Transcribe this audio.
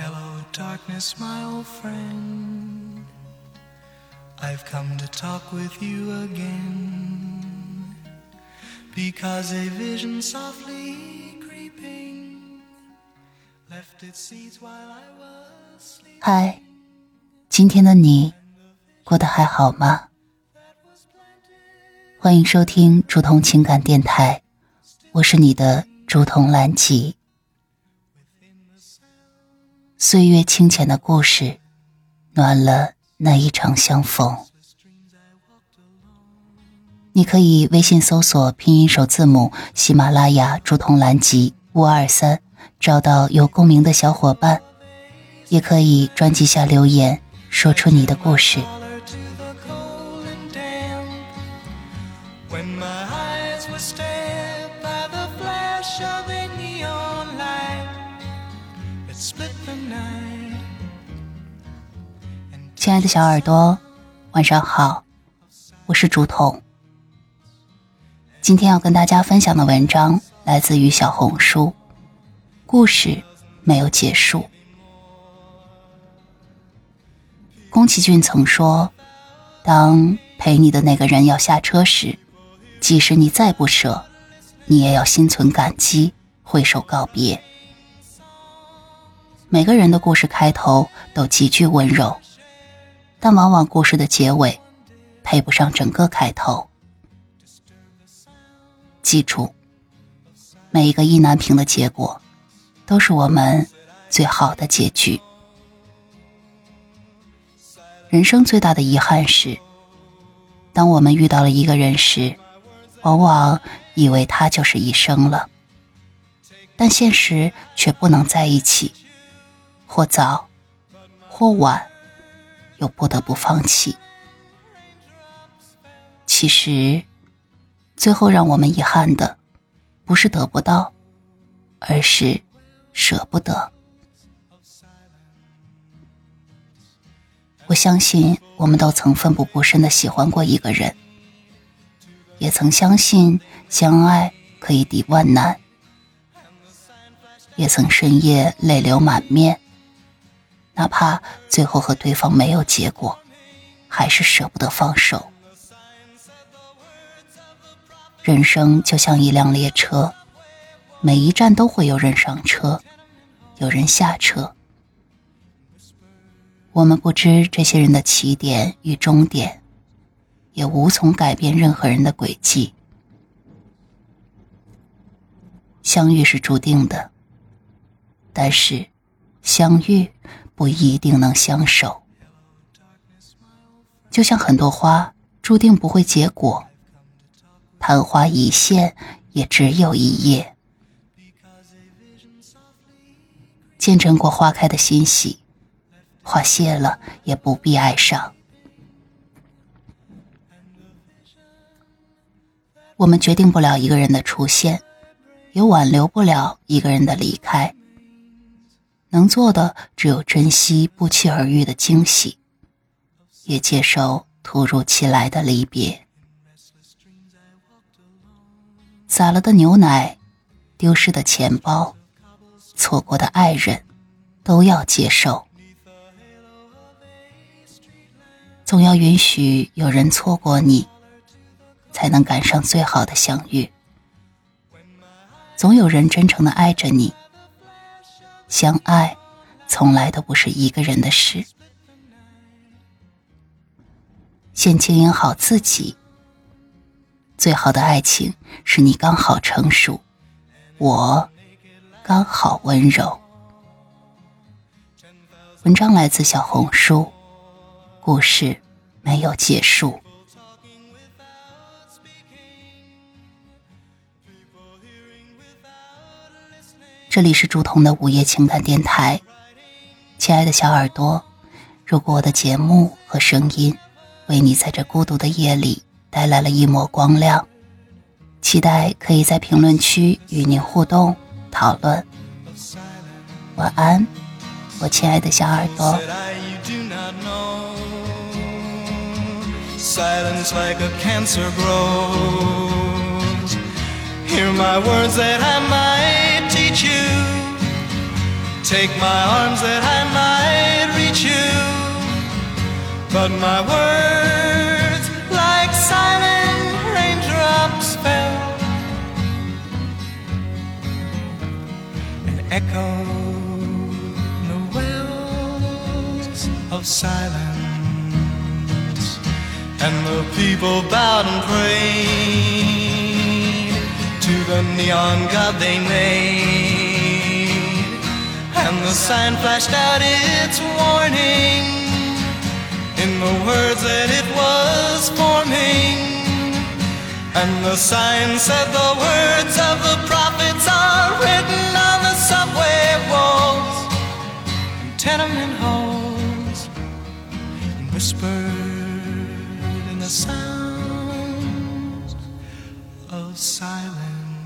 Hello, darkness, my old friend. I've come to talk with you again. Because a vision softly creeping left its seeds while I was sleeping. 嗨，今天的你过得还好吗？欢迎收听竹筒情感电台，我是你的竹筒兰吉。岁月清浅的故事，暖了那一场相逢。你可以微信搜索拼音首字母喜马拉雅竹筒蓝集五二三，找到有共鸣的小伙伴，也可以专辑下留言，说出你的故事。亲爱的小耳朵，晚上好，我是竹筒。今天要跟大家分享的文章来自于小红书，故事没有结束。宫崎骏曾说：“当陪你的那个人要下车时，即使你再不舍，你也要心存感激，挥手告别。”每个人的故事开头都极具温柔，但往往故事的结尾配不上整个开头。记住，每一个意难平的结果，都是我们最好的结局。人生最大的遗憾是，当我们遇到了一个人时，往往以为他就是一生了，但现实却不能在一起，或早，或晚，又不得不放弃。其实，最后让我们遗憾的，不是得不到，而是舍不得。我相信，我们都曾奋不顾身的喜欢过一个人，也曾相信相爱可以抵万难，也曾深夜泪流满面。哪怕最后和对方没有结果，还是舍不得放手。人生就像一辆列车，每一站都会有人上车，有人下车。我们不知这些人的起点与终点，也无从改变任何人的轨迹。相遇是注定的，但是相遇不一定能相守。就像很多花注定不会结果。昙花一现，也只有一夜。见证过花开的欣喜，花谢了也不必哀伤。我们决定不了一个人的出现，也挽留不了一个人的离开。能做的只有珍惜不期而遇的惊喜，也接受突如其来的离别。洒了的牛奶，丢失的钱包，错过的爱人，都要接受。总要允许有人错过你，才能赶上最好的相遇。总有人真诚的爱着你。相爱，从来都不是一个人的事。先经营好自己。最好的爱情是你刚好成熟，我刚好温柔。文章来自小红书，故事没有结束。这里是竹筒的午夜情感电台，亲爱的小耳朵，如果我的节目和声音为你在这孤独的夜里带来了一抹光亮，期待可以在评论区与您互动讨论。晚安，我亲爱的小耳朵。Silence like a cancer grows. Hear my words that take my arms that I might reach you. But my words, like silent raindrops, fell and echoed the wells of silence. And the people bowed and prayed to the neon god they made. The sign flashed out its warning in the words that it was forming. And the sign said the words of the prophets are written on the subway walls and tenement halls and whispered in the sound of silence.